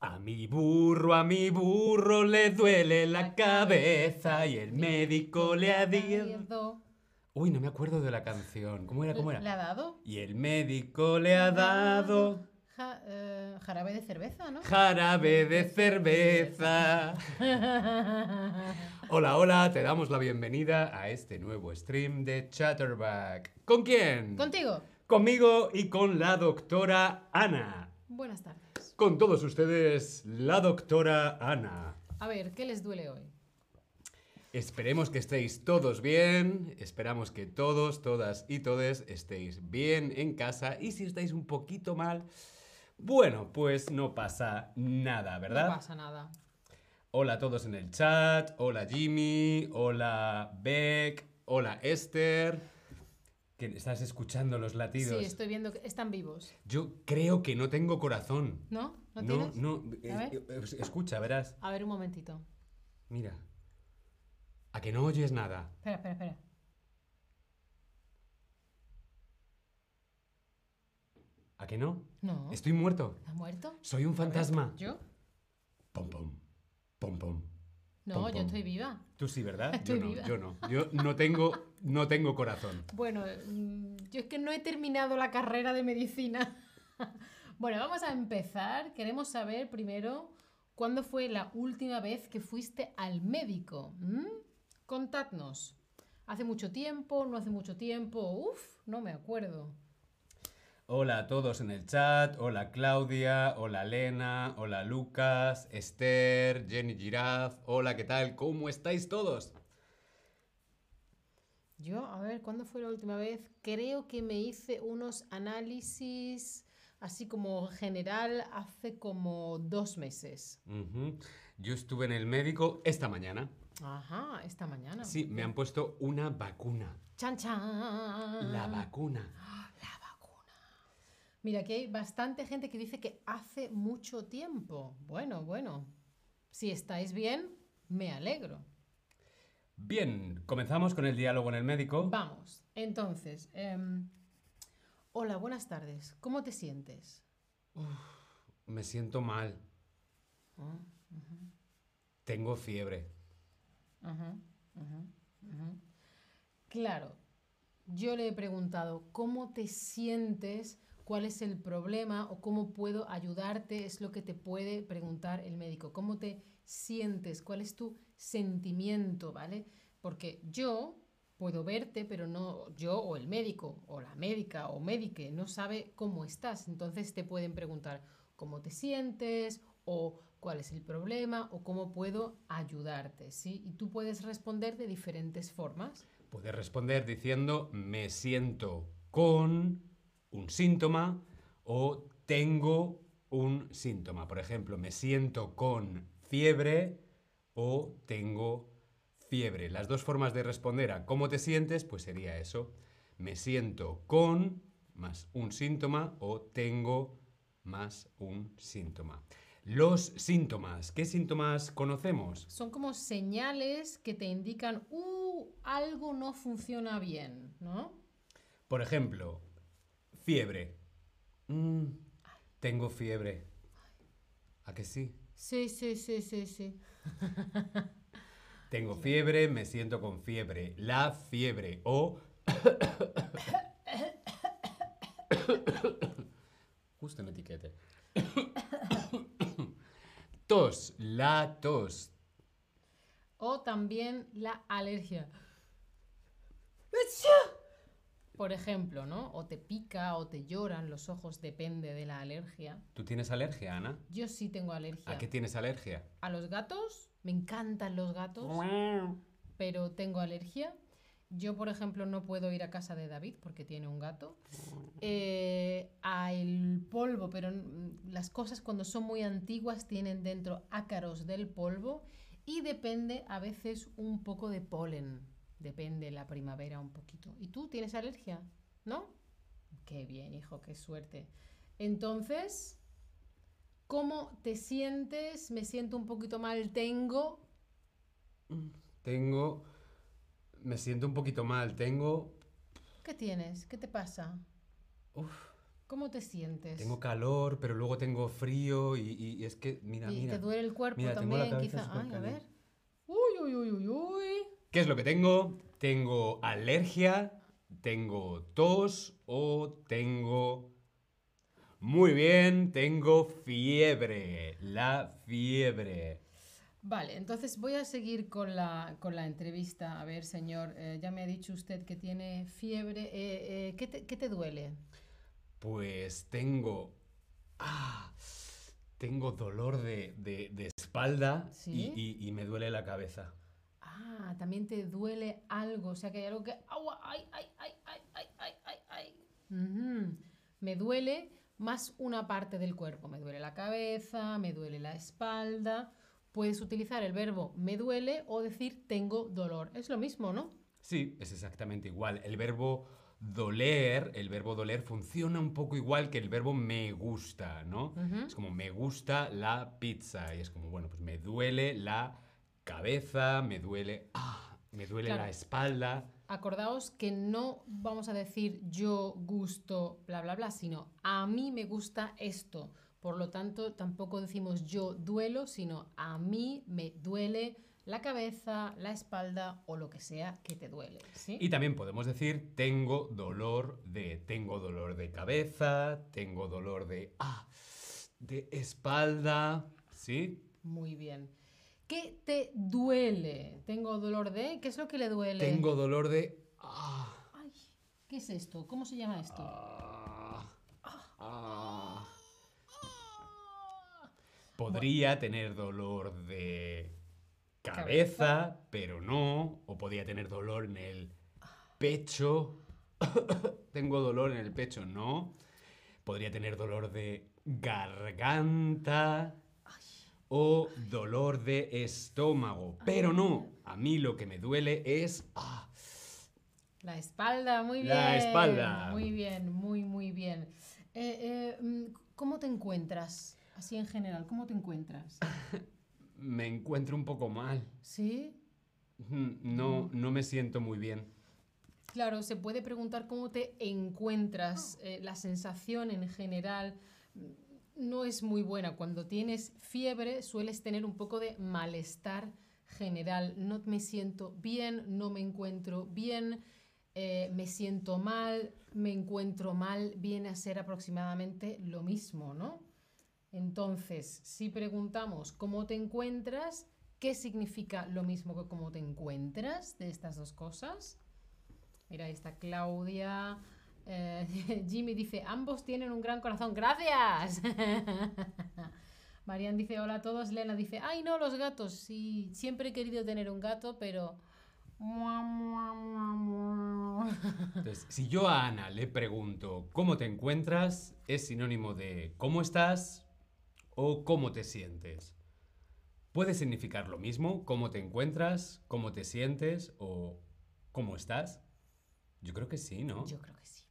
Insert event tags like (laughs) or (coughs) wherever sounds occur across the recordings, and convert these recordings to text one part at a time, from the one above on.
A mi burro, a mi burro le duele la cabeza y el médico le ha dicho... Uy, no me acuerdo de la canción. ¿Cómo era? ¿Cómo era? ¿Le ha dado? Y el médico le ha dado... Ja- eh, jarabe de cerveza, ¿no? Jarabe de cerveza. (laughs) Hola, hola, te damos la bienvenida a este nuevo stream de Chatterback. ¿Con quién? Contigo. Conmigo y con la doctora Ana. Buenas tardes. Con todos ustedes, la doctora Ana. A ver, ¿qué les duele hoy? Esperemos que estéis todos bien, esperamos que todos, todas y todes estéis bien en casa y si estáis un poquito mal, bueno, pues no pasa nada, ¿verdad? No pasa nada. Hola a todos en el chat, hola Jimmy, hola Beck, hola Esther. Que estás escuchando los latidos. Sí, estoy viendo que están vivos. Yo creo que no tengo corazón. ¿No? ¿No, no, tienes? no, eh, A ver. eh, escucha, verás. A ver, un momentito. Mira. A que no oyes nada. Espera, espera, espera. ¿A que no? No. Estoy muerto. ¿Has muerto? Soy un ver, fantasma. ¿Yo? Pom, pom. Pom, pom. No, Pom, yo pom. estoy viva. Tú sí, ¿verdad? (laughs) Estoy yo no, viva. yo no. Yo no tengo, no tengo corazón. Bueno, mm, yo es que no he terminado la carrera de medicina. (laughs) bueno, vamos a empezar. Queremos saber primero cuándo fue la última vez que fuiste al médico. ¿Mm? Contadnos. ¿Hace mucho tiempo? ¿No hace mucho tiempo? Uf, no me acuerdo. Hola a todos en el chat. Hola Claudia, hola Lena, hola Lucas, Esther, Jenny Giraffe. Hola, ¿qué tal? ¿Cómo estáis todos? Yo, a ver, ¿cuándo fue la última vez? Creo que me hice unos análisis así como general hace como dos meses. Yo estuve en el médico esta mañana. Ajá, esta mañana. Sí, me han puesto una vacuna. Chan, chan. La vacuna. (gasps) La vacuna. Mira, aquí hay bastante gente que dice que hace mucho tiempo. Bueno, bueno. Si estáis bien, me alegro. Bien, comenzamos con el diálogo en el médico. Vamos. Entonces, em, hola, buenas tardes. ¿Cómo te sientes? Me siento mal. Ah, Tengo fiebre. Claro, yo le he preguntado, ¿cómo te sientes? ¿Cuál es el problema? ¿O cómo puedo ayudarte? Es lo que te puede preguntar el médico. ¿Cómo te sientes? ¿Cuál es tu sentimiento? ¿Vale? Porque yo puedo verte, pero no yo o el médico o la médica o médique no sabe cómo estás. Entonces te pueden preguntar cómo te sientes o cuál es el problema o cómo puedo ayudarte, ¿sí? Y tú puedes responder de diferentes formas. Puedes responder diciendo me siento con un síntoma o tengo un síntoma. Por ejemplo, me siento con fiebre o tengo fiebre. Las dos formas de responder a cómo te sientes, pues sería eso. Me siento con más un síntoma o tengo más un síntoma. Los síntomas. ¿Qué síntomas conocemos? Son como señales que te indican, uh, algo no funciona bien, ¿no? Por ejemplo, fiebre. Mm, tengo fiebre. ¿A que sí? Sí, sí, sí, sí, sí. (laughs) Tengo fiebre, me siento con fiebre. La fiebre o... (coughs) Justo en etiquete. (coughs) tos, la tos. O también la alergia. Por ejemplo, ¿no? O te pica o te lloran los ojos, depende de la alergia. ¿Tú tienes alergia, Ana? Yo sí tengo alergia. ¿A qué tienes alergia? A los gatos, me encantan los gatos, pero tengo alergia. Yo, por ejemplo, no puedo ir a casa de David porque tiene un gato. Eh, al polvo, pero las cosas cuando son muy antiguas tienen dentro ácaros del polvo y depende a veces un poco de polen. Depende la primavera un poquito. ¿Y tú tienes alergia? ¿No? Qué bien, hijo, qué suerte. Entonces, ¿cómo te sientes? Me siento un poquito mal, tengo. Tengo... Me siento un poquito mal. Tengo... ¿Qué tienes? ¿Qué te pasa? Uf, ¿Cómo te sientes? Tengo calor, pero luego tengo frío y, y- y es que, mira, y mira. te duele el cuerpo Mira, también, quizá. Ay, a ver. Uy, uy, uy, uy, uy. ¿Qué es lo que tengo? ¿Tengo alergia? ¿Tengo tos? ¿O tengo... Muy bien, tengo fiebre. La fiebre. Vale, entonces voy a seguir con la, con la entrevista. A ver, señor, eh, ya me ha dicho usted que tiene fiebre. Eh, eh, ¿qué, te, qué te duele? Pues tengo... Ah, tengo dolor de, de- de espalda ¿Sí? y, y- y me duele la cabeza. Ah, también te duele algo. O sea, que hay algo que... ¡Agua! ¡Ay, ay, ay, ay, ay, ay, ay. Me duele más una parte del cuerpo. Me duele la cabeza, me duele la espalda. Puedes utilizar el verbo me duele o decir tengo dolor. Es lo mismo, ¿no? Sí, es exactamente igual. El verbo doler, el verbo doler funciona un poco igual que el verbo me gusta, ¿no? Ujú. Es como me gusta la pizza y es como, bueno, pues me duele la cabeza, me duele, ah, me duele Claro. la espalda. Acordaos que no vamos a decir yo gusto, bla, bla, bla, sino a mí me gusta esto. Por lo tanto, tampoco decimos yo duelo, sino a mí me duele la cabeza, la espalda o lo que sea que te duele. ¿sí? Y también podemos decir tengo dolor de, tengo dolor de cabeza, tengo dolor de, ah, de espalda, ¿sí? Muy bien. ¿Qué te duele? Tengo dolor de... ¿Qué es lo que le duele? Tengo dolor de, ah, Ay, ¿qué es esto? ¿Cómo se llama esto? ah, ah. Podría tener dolor de cabeza, pero no. O podría tener dolor en el pecho. (laughs) Tengo dolor en el pecho, no. Podría tener dolor de garganta. O dolor de estómago. Pero no. A mí lo que me duele es... ah, La espalda, muy bien. La espalda. Muy bien, muy, muy bien. Eh, eh, mm, ¿Cómo te encuentras? Así en general, ¿cómo te encuentras? (laughs) me encuentro un poco mal. ¿Sí? No, no me siento muy bien. Claro, se puede preguntar cómo te encuentras. Eh, la sensación en general mm, no es muy buena. Cuando tienes fiebre sueles tener un poco de malestar general. No me siento bien, no me encuentro bien, eh, me siento mal, me encuentro mal. Viene a ser aproximadamente lo mismo, ¿no? Entonces, si preguntamos cómo te encuentras, ¿qué significa lo mismo que cómo te encuentras de estas dos cosas? Mira, ahí está Claudia. Eh, (laughs) Jimmy dice, ambos tienen un gran corazón. Gracias. (laughs) Marian dice, hola a todos. Lena dice, ay no, los gatos. Sí, siempre he querido tener un gato, pero... Entonces, si yo a Ana le pregunto cómo te encuentras, es sinónimo de cómo estás o cómo te sientes. Puede significar lo mismo, cómo te encuentras, cómo te sientes o cómo estás. Yo creo que sí, ¿no? Yo creo que sí.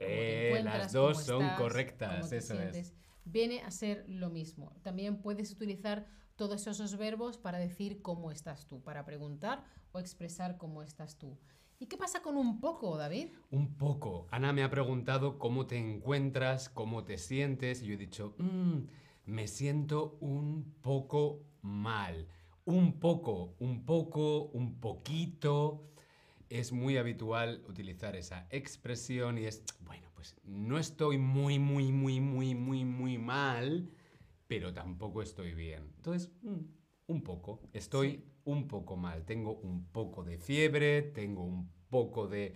Eh, las dos son estás, correctas, eso es. Viene a ser lo mismo. También puedes utilizar todos esos verbos para decir cómo estás tú, para preguntar o expresar cómo estás tú. ¿Y qué pasa con un poco, David? Un poco. Ana me ha preguntado cómo te encuentras, cómo te sientes, y yo he dicho, "Mm, me siento un poco mal. Un poco, un poco, un poquito. Es muy habitual utilizar esa expresión y es, bueno, pues no estoy muy, muy, muy, muy, muy, muy mal, pero tampoco estoy bien. Entonces, mm, un poco. Estoy Sí. un poco mal. Tengo un poco de fiebre, tengo un poco de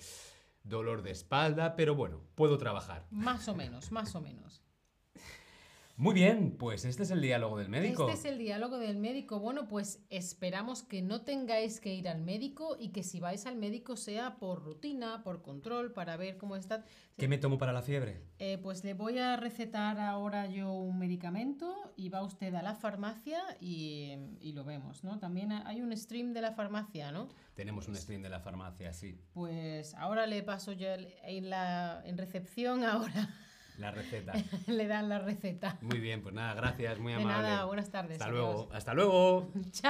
dolor de espalda, pero bueno, puedo trabajar. Más o menos, más o menos. Muy bien, pues este es el diálogo del médico. Este es el diálogo del médico. Bueno, pues esperamos que no tengáis que ir al médico y que si vais al médico sea por rutina, por control, para ver cómo está. ¿Qué me tomo para la fiebre? Eh, pues le voy a recetar ahora yo un medicamento y va usted a la farmacia y, y lo vemos, ¿no? También hay un stream de la farmacia, ¿no? Tenemos un stream de la farmacia, sí. Pues ahora le paso yo en, la, en recepción, ahora La receta. (laughs) le dan la receta. Muy bien, pues nada, gracias, muy De amable. nada, buenas tardes. Hasta luego. Hasta luego. (laughs) Chao.